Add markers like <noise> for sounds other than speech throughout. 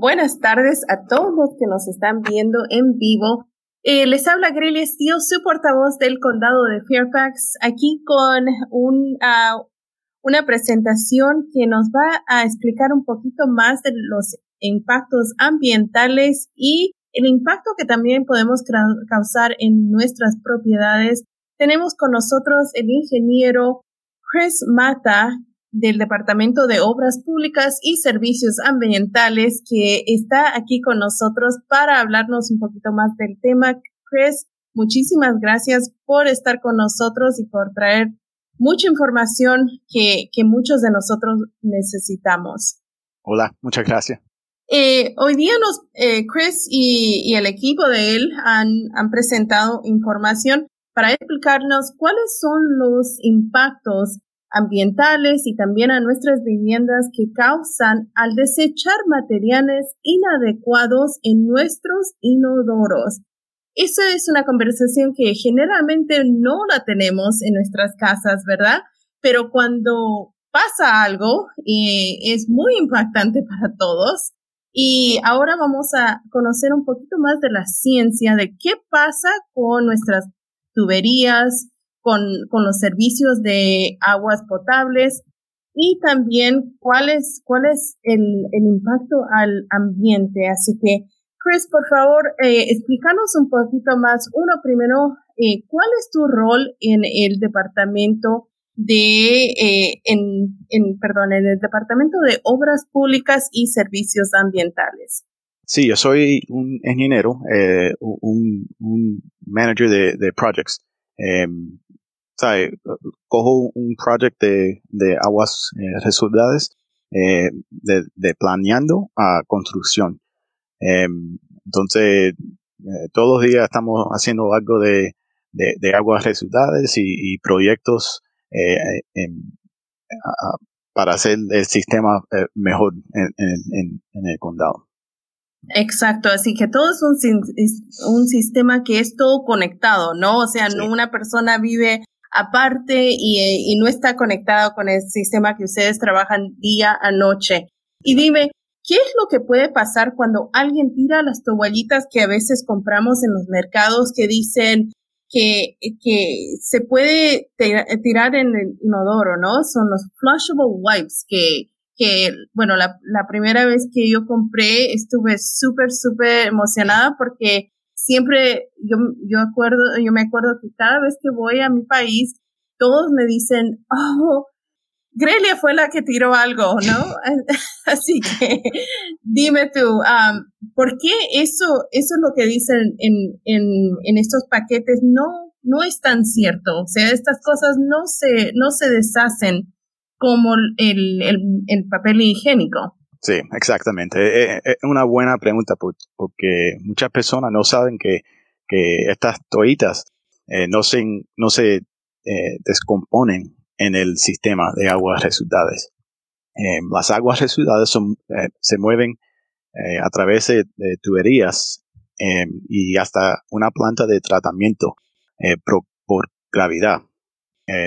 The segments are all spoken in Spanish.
Buenas tardes a todos los que nos están viendo en vivo. Eh, les habla Grelia Steele, su portavoz del condado de Fairfax, aquí con uh, una presentación que nos va a explicar un poquito más de los impactos ambientales y el impacto que también podemos causar en nuestras propiedades. Tenemos con nosotros el ingeniero Chris Mata, del Departamento de Obras Públicas y Servicios Ambientales que está aquí con nosotros para hablarnos un poquito más del tema. Chris, muchísimas gracias por estar con nosotros y por traer mucha información que, que muchos de nosotros necesitamos. Hola, muchas gracias. Eh, hoy día nos, eh, Chris y, y, el equipo de él han, han presentado información para explicarnos cuáles son los impactos ambientales y también a nuestras viviendas que causan al desechar materiales inadecuados en nuestros inodoros. Esa es una conversación que generalmente no la tenemos en nuestras casas, ¿verdad? Pero cuando pasa algo, eh, es muy impactante para todos. Y ahora vamos a conocer un poquito más de la ciencia de qué pasa con nuestras tuberías, con, los servicios de aguas potables y también cuál es, cuál es el, impacto al ambiente. Así que, Chris, por favor, eh, explícanos un poquito más. Uno, primero, eh, ¿cuál es tu rol en el departamento de, eh, en, en, perdón, en el departamento de obras públicas y servicios ambientales? Sí, yo soy un ingeniero, eh, un, un, manager de, de projects. Em, cojo un proyecto de, de aguas eh, residuales eh, de, de, planeando a construcción. Em, entonces, eh, todos los días estamos haciendo algo de, de, de aguas residuales y, y proyectos eh, a, para hacer el sistema mejor en, en, en, el condado. Exacto, así que todo es un, un sistema que es todo conectado, ¿no? O sea, no una persona vive aparte y, no está conectado con el sistema que ustedes trabajan día a noche. Y dime, ¿qué es lo que puede pasar cuando alguien tira las toallitas que a veces compramos en los mercados que dicen que, se puede tirar en el inodoro, ¿no? Son los flushable wipes que, que bueno, la, la primera vez que yo compré estuve súper, súper emocionada porque siempre yo, yo acuerdo, yo me acuerdo que cada vez que voy a mi país, todos me dicen, oh, Grelia fue la que tiró algo, ¿no? <laughs> Así que dime tú, um, ¿por qué eso, eso es lo que dicen en, en, en estos paquetes? No, no es tan cierto. O sea, estas cosas no se, no se deshacen como el, el, el papel higiénico. Sí, exactamente. Es eh, eh, una buena pregunta porque muchas personas no saben que, que estas toallitas eh, no se, no se descomponen en el sistema de aguas residuales. las aguas residuales se mueven a través de, tuberías y hasta una planta de tratamiento por, por, gravedad.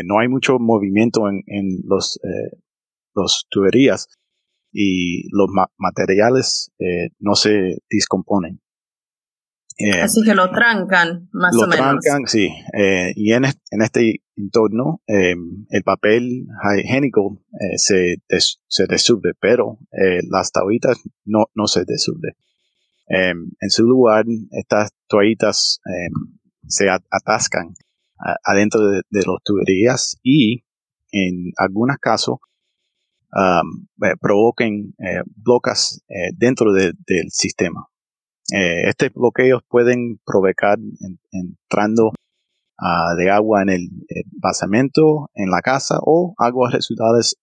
no hay mucho movimiento en, en los, los tuberías y los materiales eh, no se descomponen. Eh, Así que lo trancan, más o menos. Lo trancan, sí. Eh, y en, en, este entorno, el papel higiénico se, se desube, pero las toallitas no, no se desuben. en su lugar, estas toallitas se atascan adentro de, de las tuberías y en algunos casos um, eh, provoquen eh, bloques eh, dentro del sistema. estos bloqueos pueden provocar entrando uh, de agua en el, basamento, en la casa o aguas residuales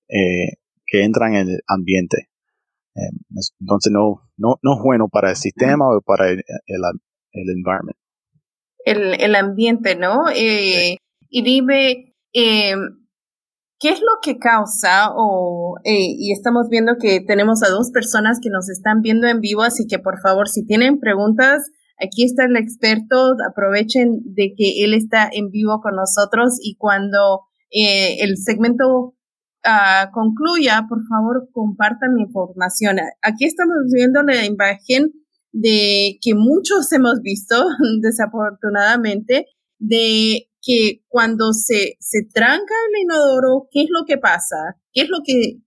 que entran en el ambiente. entonces no, no, no es bueno para el sistema o para el, el, el environment. El, el ambiente, ¿no? Y dime, ¿Qué es lo que causa? Eh, y estamos viendo que tenemos a dos personas que nos están viendo en vivo, así que por favor, si tienen preguntas, aquí está el experto, aprovechen de que él está en vivo con nosotros y cuando eh, el segmento ah, concluya, por favor, compartan mi información. Aquí estamos viendo la imagen de que muchos hemos visto, <laughs> desafortunadamente, de que cuando se, se tranca el inodoro, ¿qué es lo que pasa? ¿Qué es lo que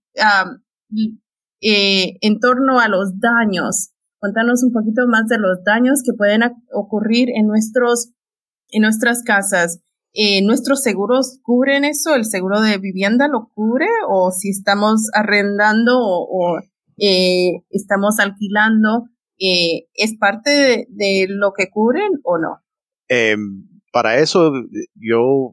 eh, en torno a los daños? Contanos un poquito más de los daños que pueden ocurrir en nuestros en nuestras casas. Eh, ¿Nuestros seguros cubren eso? ¿El seguro de vivienda lo cubre? ¿O si estamos arrendando o, eh, estamos alquilando, es parte de, lo que cubren o no? Para eso, yo,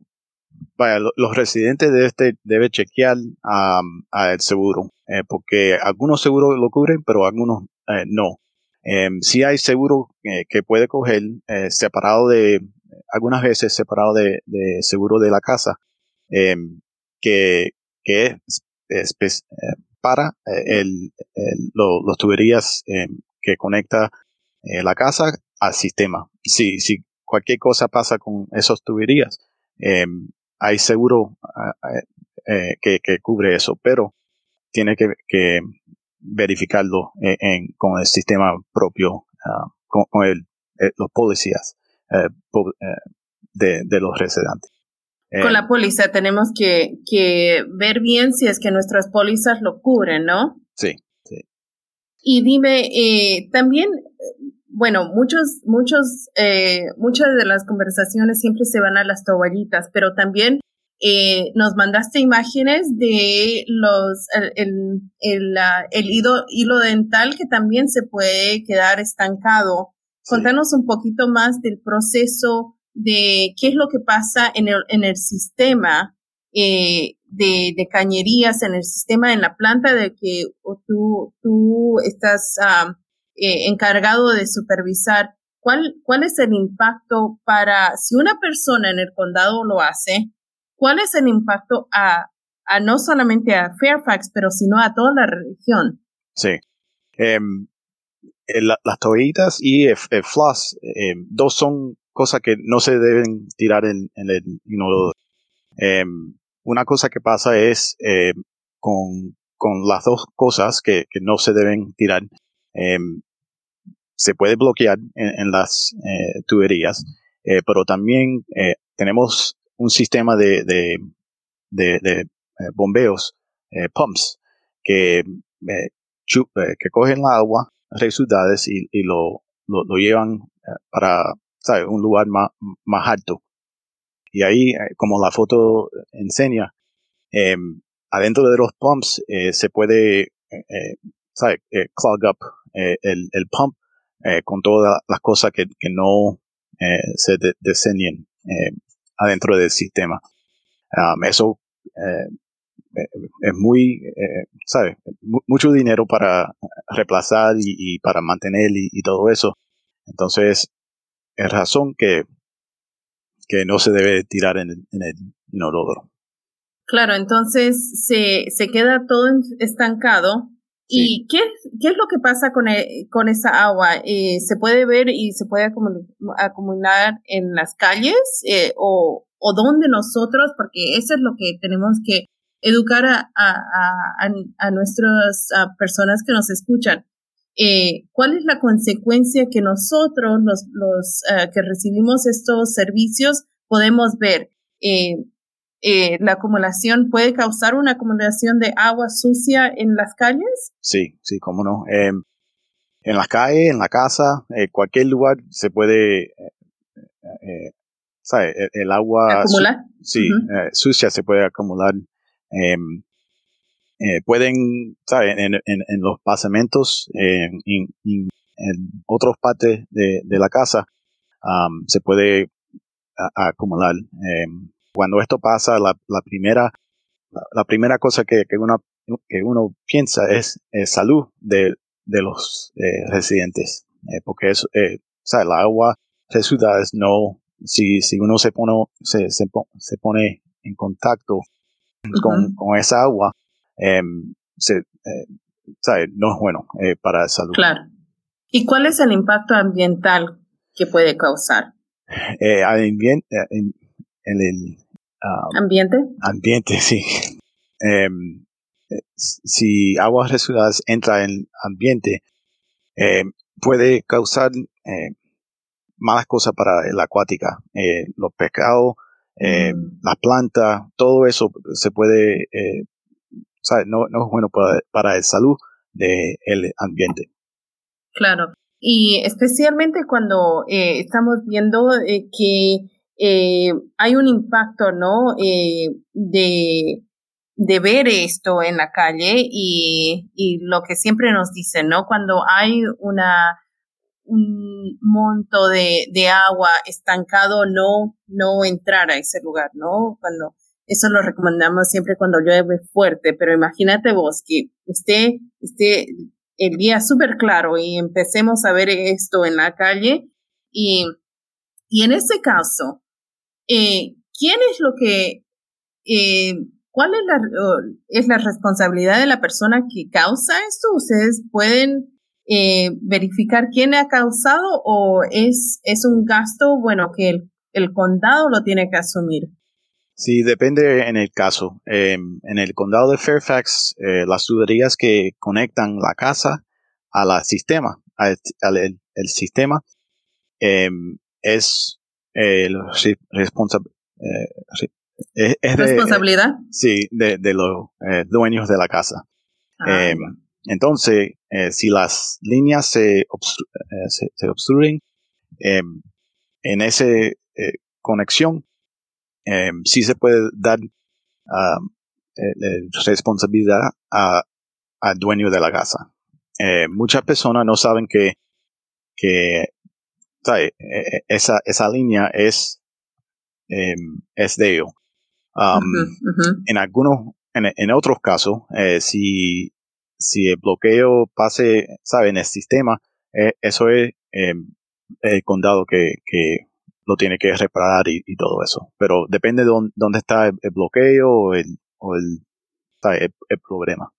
vaya, los residentes de este deben chequear al seguro, porque algunos seguros lo cubren, pero algunos no. Em, si hay seguro que puede coger separado de algunas veces separado de, seguro de la casa, em, que, que es, eh, para eh, el, los tuberías em, que conecta eh, la casa al sistema. Si, si cualquier cosa pasa con esas tuberías, em, hay seguro que, cubre eso, pero tiene que, verificarlo con el sistema propio, ah, con, los policías. Eh, eh, de, de, los residentes. Con la eh, póliza tenemos que, que, ver bien si es que nuestras pólizas lo cubren, ¿no? Sí, sí. Y dime, también, bueno, muchos, muchos, muchas de las conversaciones siempre se van a las toallitas, pero también nos mandaste imágenes de los el, el, el hilo, hilo, dental que también se puede quedar estancado. Contanos un poquito más del proceso de qué es lo que pasa en el, en el sistema eh, de, de, cañerías, en el sistema, en la planta de que tú, tú estás ah, eh, encargado de supervisar. ¿Cuál, ¿Cuál es el impacto para, si una persona en el condado lo hace, cuál es el impacto a, a no solamente a Fairfax, pero sino a toda la región? Sí. Em, eh, las toallitas y el, eh, dos son cosas que no se deben tirar en, el inodoro. Em, una cosa que pasa es eh, con, las dos cosas que, no se deben tirar, em, se puede bloquear en, las tuberías, pero también tenemos un sistema de, de, bombeos, pumps, que, que cogen la agua resultados y, y lo, lo, llevan eh, para un lugar más, más alto. Y ahí, eh, como la foto enseña, em, adentro de los pumps eh, se puede clog up el, el, pump con todas las cosas que, que no se diseñen adentro del sistema. Um, eso es muy, eh, ¿sabes? mucho dinero para reemplazar y, para mantener y, todo eso. Entonces, es razón que, que no se debe tirar en el, en el inodoro. Claro, entonces se, se queda todo estancado. ¿Y qué, qué es lo que pasa con, e, con esa agua? Eh, ¿Se puede ver y se puede acumular en las calles eh, o, o dónde nosotros? Porque eso es lo que tenemos que educar a, a, a, nuestras personas que nos escuchan. Eh, ¿Cuál es la consecuencia que nosotros, los, los eh, que recibimos estos servicios, podemos ver? Eh, ¿La acumulación puede causar una acumulación de agua sucia en las calles? Sí, sí, cómo no. Em, en las calles, en la casa, en cualquier lugar se puede ¿sabe? El, agua sí, sucia se puede acumular Em, eh, pueden, ¿sabes? En, en, los pasamentos, en, otras partes de, la casa, se puede acumular. Cuando esto pasa, la, la primera, la, primera cosa que, que, uno, que uno piensa es, salud de, de los eh, residentes, eh, porque es, ¿sabes? La agua ciudades no, si, si uno se pone, se, se, se pone en contacto con, con, esa agua, em, se, eh, no es bueno eh, para la salud. Claro. ¿Y cuál es el impacto ambiental que puede causar? Eh, en, el ambiente. Ambiente, sí. em, si aguas residuales entra en el ambiente, em, puede causar em, malas cosas para la acuática. Eh, los pescados, mm. las plantas, todo eso se puede, eh, no, no, es bueno para, para la salud del ambiente. Claro, y especialmente cuando eh, estamos viendo que eh, hay un impacto, ¿no? Eh, de, de ver esto en la calle y, y lo que siempre nos dicen, ¿no? Cuando hay una, un monto de, de agua estancado, no, no entrar a ese lugar, ¿no? Cuando, eso lo recomendamos siempre cuando llueve fuerte, pero imagínate vos que esté, esté el día súper claro y empecemos a ver esto en la calle y, y en ese caso, eh, ¿quién es lo que, eh, cuál es la, es la responsabilidad de la persona que causa esto? ¿Ustedes pueden eh, verificar quién ha causado o es, es un gasto, bueno, que el, el condado lo tiene que asumir? Sí, depende en el caso. En el condado de Fairfax, las tuberías que conectan la casa a la sistema, al, el, sistema, em, es responsa, eh, es, responsabilidad. sí, de, de los eh, dueños de la casa. Ah, em, entonces, eh, si las líneas se, se, obstruyen em, en esa conexión, em, sí se puede dar responsabilidad al dueño de la casa. muchas personas no saben que, que e, e, esa, esa línea es, em, es de ellos. Um, en algunos, en, otros casos, eh, si, si el bloqueo pase. En el sistema, eh, eso es em, el condado que, que lo tiene que reparar y, todo eso. Pero depende de dónde, está el, bloqueo o el, o el, el, problema.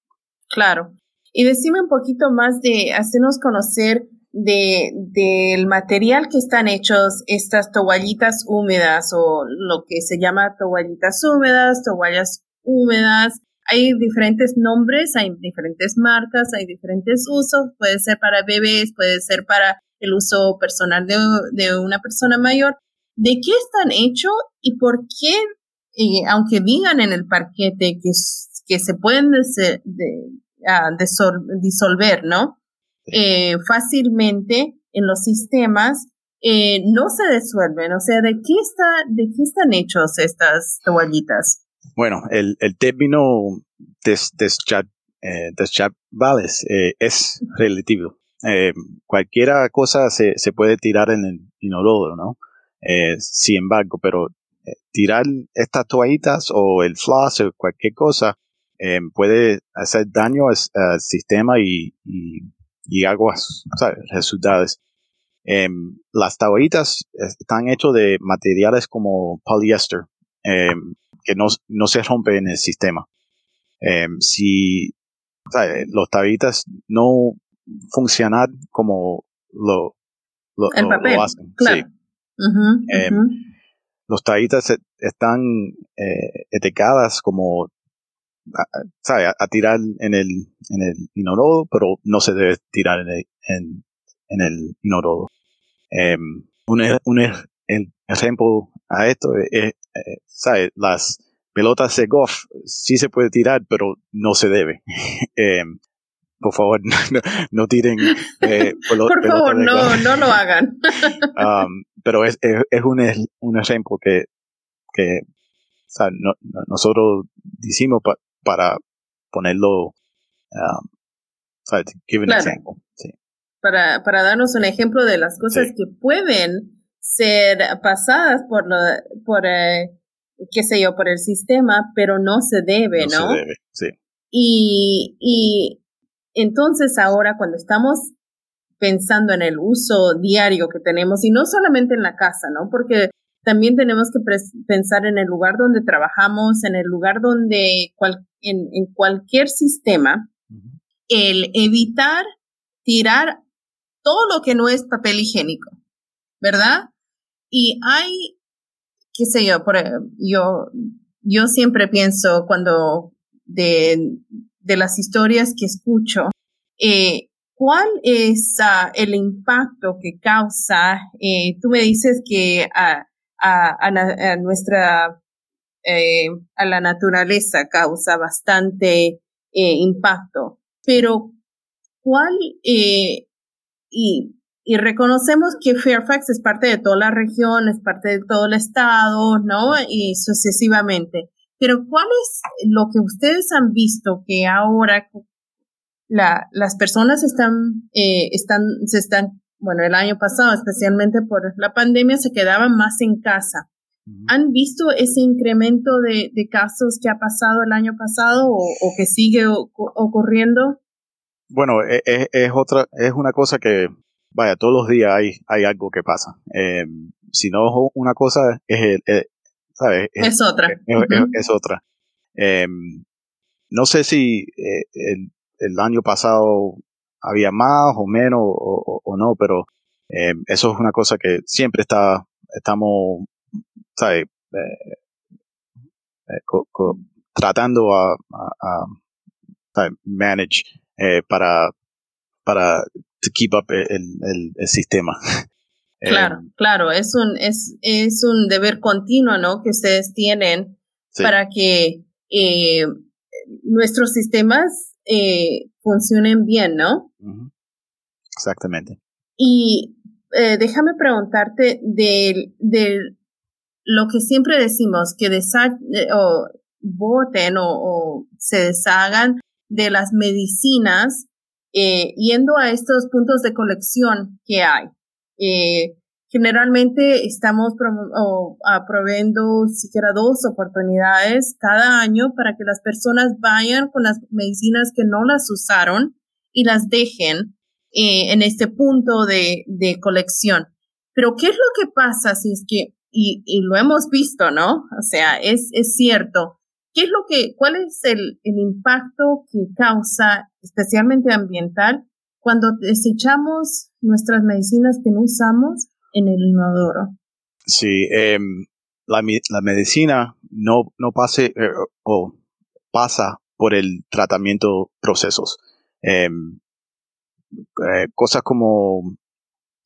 Claro. Y decime un poquito más de hacernos conocer de, del material que están hechos estas toallitas húmedas o lo que se llama toallitas húmedas, toallas húmedas. Hay diferentes nombres, hay diferentes marcas, hay diferentes usos. Puede ser para bebés, puede ser para el uso personal de, de una persona mayor. ¿De qué están hechos y por qué, eh, aunque digan en el parquete que, que se pueden de, ah, disolver, ¿no? Eh, fácilmente en los sistemas eh, no se disuelven. O sea, ¿de qué, está, ¿de qué están hechos estas toallitas? Bueno, el, el término des, eh, eh, es relativo. Eh, cualquier cosa se, se, puede tirar en el inodoro, ¿no? sin embargo, pero tirar estas toallitas o el floss o cualquier cosa puede hacer daño al, sistema y, y aguas resultados. Em, las tablitas están hechas de materiales como poliéster, em, que no, no, se rompen en el sistema. Em, si los tablitas no funcionan como lo, lo, hacen. Los tablitas están eh, etiquetadas como a, a, tirar en el, en el inodoro, pero no se debe tirar en el, en, en el inodoro. Um, un, un ejemplo a esto es, eh, Las pelotas de golf sí se puede tirar, pero no se debe. um, <laughs> por favor, <laughs> no, no tiren. Eh, <laughs> por favor, no, no lo hagan. um, pero es, es, es un, un, ejemplo que, que o sea, no, nosotros decimos para ponerlo, um, Para, para darnos un ejemplo de las cosas que pueden ser pasadas por, lo, por eh, qué sé yo, por el sistema, pero no se debe, ¿no? Se debe, sí. Y, y entonces ahora cuando estamos pensando en el uso diario que tenemos, y no solamente en la casa, ¿no? Porque también tenemos que pensar en el lugar donde trabajamos, en el lugar donde en, en, cualquier sistema, el evitar tirar todo lo que no es papel higiénico, ¿verdad? Y hay, qué sé yo, por, yo, yo siempre pienso cuando de, de las historias que escucho, eh, ¿cuál es ah, el impacto que causa? Eh, tú me dices que a, a, nuestra, eh, a la naturaleza causa bastante impacto, pero ¿cuál? y, y reconocemos que Fairfax es parte de toda la región, es parte de todo el estado, ¿no? Y sucesivamente. Pero ¿cuál es lo que ustedes han visto que ahora la, las personas están, eh, están, se están, bueno, el año pasado, especialmente por la pandemia, se quedaban más en casa? ¿Han visto ese incremento de, de, casos que ha pasado el año pasado o, o que sigue ocurriendo? Bueno, es, e, es, otra, es una cosa que, vaya, todos los días hay, hay algo que pasa. Eh, si no una cosa, es, el, es, otra. Es, otra. Em, no sé si eh, el, año pasado había más o menos o, no, pero em, eso es una cosa que siempre está, estamos, ¿sabes? Eh, eh, tratando a, a, manage para, para to keep up el, el sistema. <laughs> Claro, claro, es un, es, es un deber continuo, ¿no? Que ustedes tienen para que eh, nuestros sistemas eh, funcionen bien, ¿no? Exactamente. Y eh, déjame preguntarte de, de lo que siempre decimos, que o voten o, o, se deshagan de las medicinas yendo a estos puntos de colección que hay. Eh, generalmente estamos proveyendo siquiera dos oportunidades cada año para que las personas vayan con las medicinas que no las usaron y las dejen eh, en este punto de, de, colección. Pero ¿qué es lo que pasa si es que, y, y lo hemos visto, ¿no? O sea, es, es cierto. ¿Qué es lo que, cuál es el, el impacto que causa, especialmente ambiental, cuando desechamos nuestras medicinas que no usamos en el inodoro. Sí, em, la, la, medicina no, no pase eh, o pasa por el tratamiento procesos. Em, eh, cosas como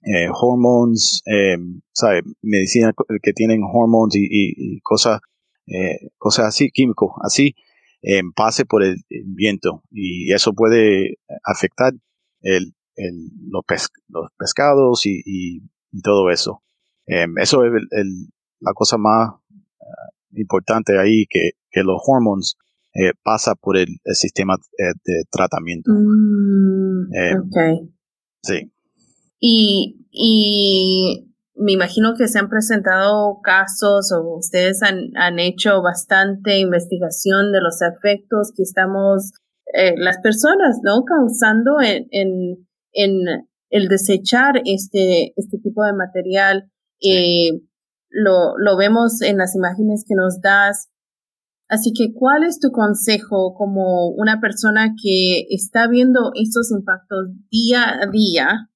eh, hormones, em, ¿sabe? medicina que tienen hormones y, cosas, cosas así, químicos, así, pase por el viento y eso puede afectar el, los, los, pescados y, todo eso. Em, eso es el, la cosa más uh, importante ahí, que, que los hormones eh, pasa por el, sistema eh, de tratamiento. Mm, em, okay. Sí. Y, y me imagino que se han presentado casos o ustedes han, han hecho bastante investigación de los efectos que estamos eh, las personas, ¿no? Causando en, en, en, el desechar este, este tipo de material. Eh, lo, lo vemos en las imágenes que nos das. Así que, ¿cuál es tu consejo como una persona que está viendo estos impactos día a día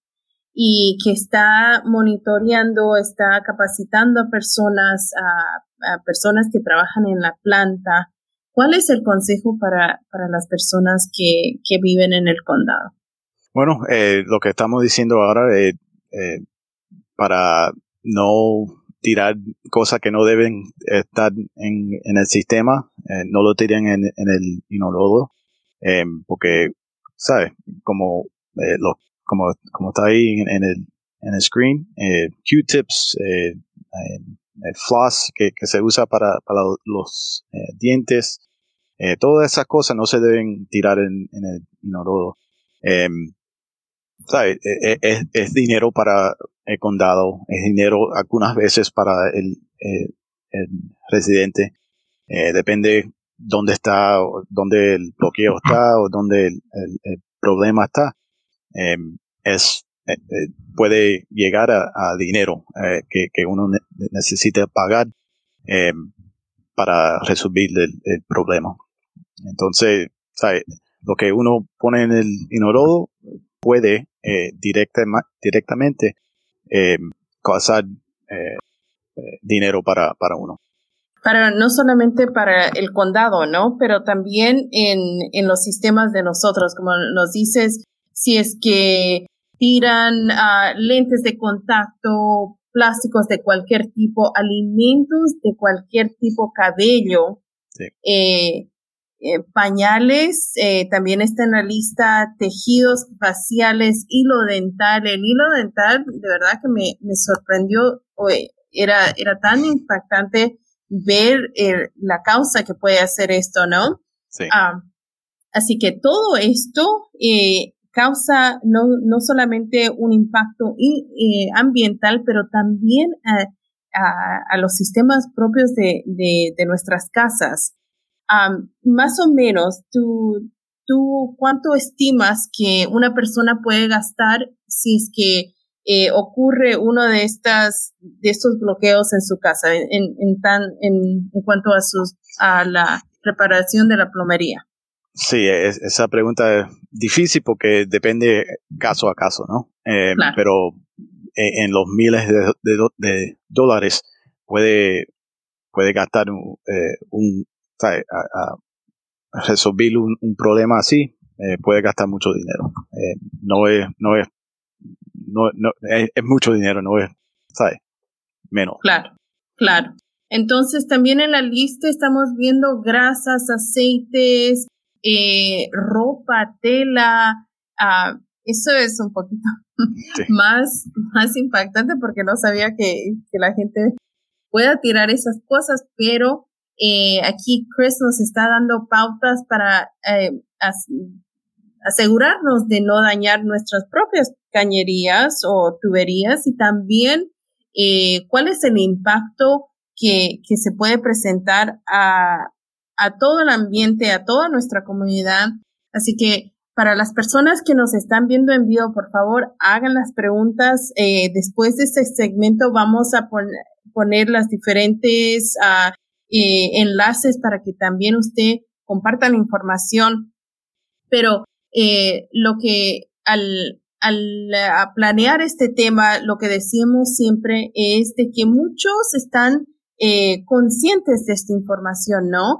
y que está monitoreando, está capacitando a personas, a, a personas que trabajan en la planta ¿Cuál es el consejo para, para las personas que, que, viven en el condado? Bueno, eh, lo que estamos diciendo ahora, eh, eh, para no tirar cosas que no deben estar en, en el sistema, no lo tiren en, en el inodoro, porque, ¿sabes? Como, lo, como, como está ahí en, el, en el screen, Q-tips, el floss que, que, se usa para, para los dientes, eh, todas esas cosas no se deben tirar en, el inodoro. Em, e, e, es, es, dinero para el condado, es dinero algunas veces para el, el, residente. Eh, depende dónde está, dónde el bloqueo está o dónde el, el problema está. Em, es eh, puede llegar a, dinero que, que, uno necesita pagar em, para resolver el problema. Entonces, ¿sabe? lo que uno pone en el inodoro puede eh, directamente eh, causar eh, dinero para, para uno. para no solamente para el condado, ¿no? Pero también en, en los sistemas de nosotros, como nos dices, si es que tiran uh, lentes de contacto, plásticos de cualquier tipo, alimentos de cualquier tipo, cabello, eh, eh, pañales, eh, también está en la lista tejidos faciales, hilo dental. El hilo dental, de verdad que me, me sorprendió, era, era tan impactante ver la causa que puede hacer esto, ¿no? Sí. Ah, así que todo esto causa no, no solamente un impacto ambiental, pero también a, a, los sistemas propios de, de, nuestras casas. Más o menos, ¿tú, ¿tú cuánto estimas que una persona puede gastar si es que eh, ocurre uno de estas de estos bloqueos en su casa en, en, tan, en, en cuanto a sus a la reparación de la plomería? Sí, es, esa pregunta es difícil porque depende caso a caso, ¿no? Eh, pero eh, en los miles de, de, dólares puede, puede gastar un, eh, un a, resolver un, un, problema así, puede gastar mucho dinero. no es, no es, no, no es, es, mucho dinero, no es, ¿sabes? Menos. Claro, claro. Entonces también en la lista estamos viendo grasas, aceites, eh, ropa, tela, uh, eso es un poquito <laughs> más, más impactante porque no sabía que, que, la gente pueda tirar esas cosas, pero eh, aquí Chris nos está dando pautas para eh, asegurarnos de no dañar nuestras propias cañerías o tuberías y también eh, cuál es el impacto que, que se puede presentar a, a todo el ambiente, a toda nuestra comunidad. Así que para las personas que nos están viendo en vivo, por favor, hagan las preguntas. Eh, después de este segmento vamos a poner las diferentes uh, eh, enlaces para que también usted comparta la información. Pero eh, lo que al, al planear este tema, lo que decimos siempre es de que muchos están conscientes de esta información, ¿no?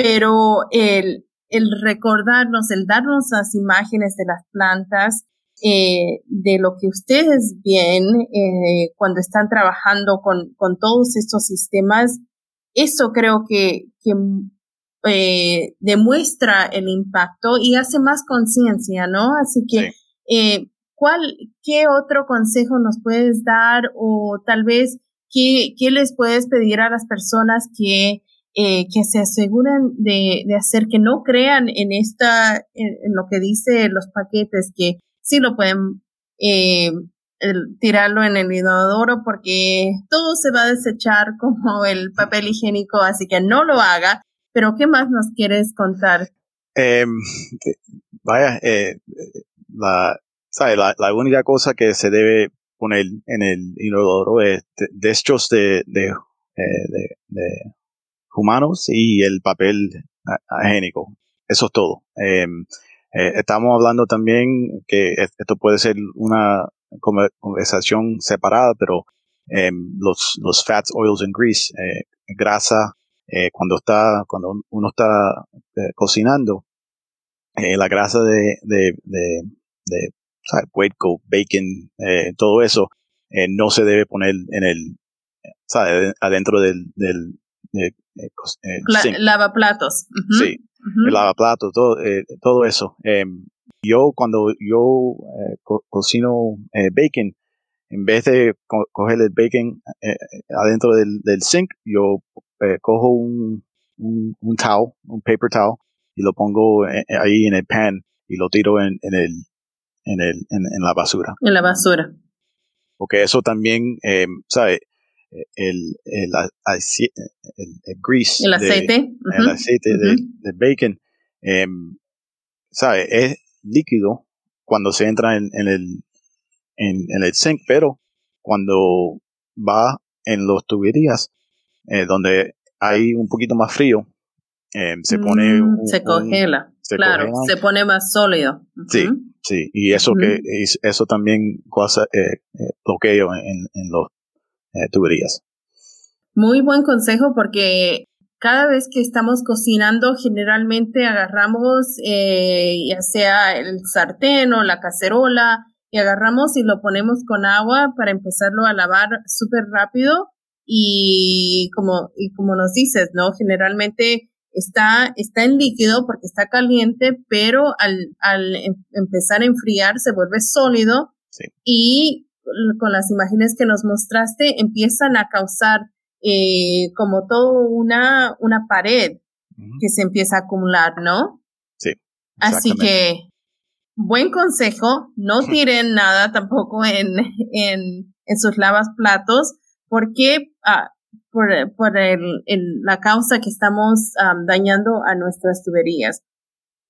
pero el, el recordarnos, el darnos las imágenes de las plantas, eh, de lo que ustedes ven eh, cuando están trabajando con, con, todos estos sistemas, eso creo que, que eh, demuestra el impacto y hace más conciencia, ¿no? Así que, eh, ¿cuál, qué otro consejo nos puedes dar o tal vez qué, qué les puedes pedir a las personas que eh, que se aseguren de, de, hacer que no crean en esta, en, lo que dice los paquetes, que sí lo pueden eh, tirarlo en el inodoro porque todo se va a desechar <laughs> como el papel higiénico, así que no lo haga. Pero ¿qué más nos quieres contar? Eh, vaya, eh, la. La, única cosa que se debe poner en el inodoro es desechos de, de, de, de humanos y el papel agénico. Eso es todo. Em, eh, estamos hablando también que esto puede ser una conversación separada, pero eh, los, los fats, oils and grease, eh, grasa, eh, cuando está, cuando uno está eh, cocinando, la grasa de, de, de, de bacon, todo eso, no se debe poner en el, ¿sabe? adentro del, del, eh, eh, lavaplatos. Sí, el lavaplatos, todo, eh, todo eso. Em, yo cuando yo cocino bacon, en vez de coger el bacon adentro del, del, sink, yo cojo un, un, un, towel, un paper towel, y lo pongo ahí en el pan y lo tiro en, en el, en, el, en, la basura. En la basura. Porque eso también, eh, ¿sabe? el, el, el, grease. El aceite. El aceite de, bacon. Em, ¿Sabe? Es líquido cuando se entra en, en el, en, en, el sink, pero cuando va en los tuberías, eh, donde hay un poquito más frío, em, se pone. Mm, se congela. claro, se pone más sólido. Sí, sí. Y eso que eso también causa eh, eh bloqueo en, en los eh, tuberías. Muy buen consejo porque cada vez que estamos cocinando, generalmente agarramos eh, ya sea el sartén o la cacerola y agarramos y lo ponemos con agua para empezarlo a lavar súper rápido y como, y como nos dices, ¿no? Generalmente está, está en líquido porque está caliente, pero al, al em, empezar a enfriar se vuelve sólido y con las imágenes que nos mostraste empiezan a causar eh, como todo una, una pared que se empieza a acumular, ¿no? Sí. Así que, buen consejo, no tiren nada tampoco en, en, en sus lavas platos, porque ah, por, por el, la causa que estamos dañando a nuestras tuberías.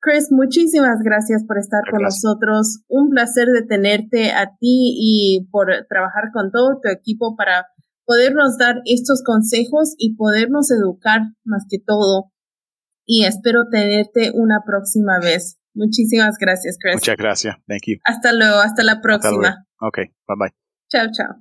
Chris, muchísimas gracias por estar con nosotros. Un placer de tenerte a ti y por trabajar con todo tu equipo para podernos dar estos consejos y podernos educar más que todo. Y espero tenerte una próxima vez. Muchísimas gracias, Chris. Muchas gracias. Thank you. Hasta luego. Hasta la próxima. Ok. Bye bye. Chao, chao.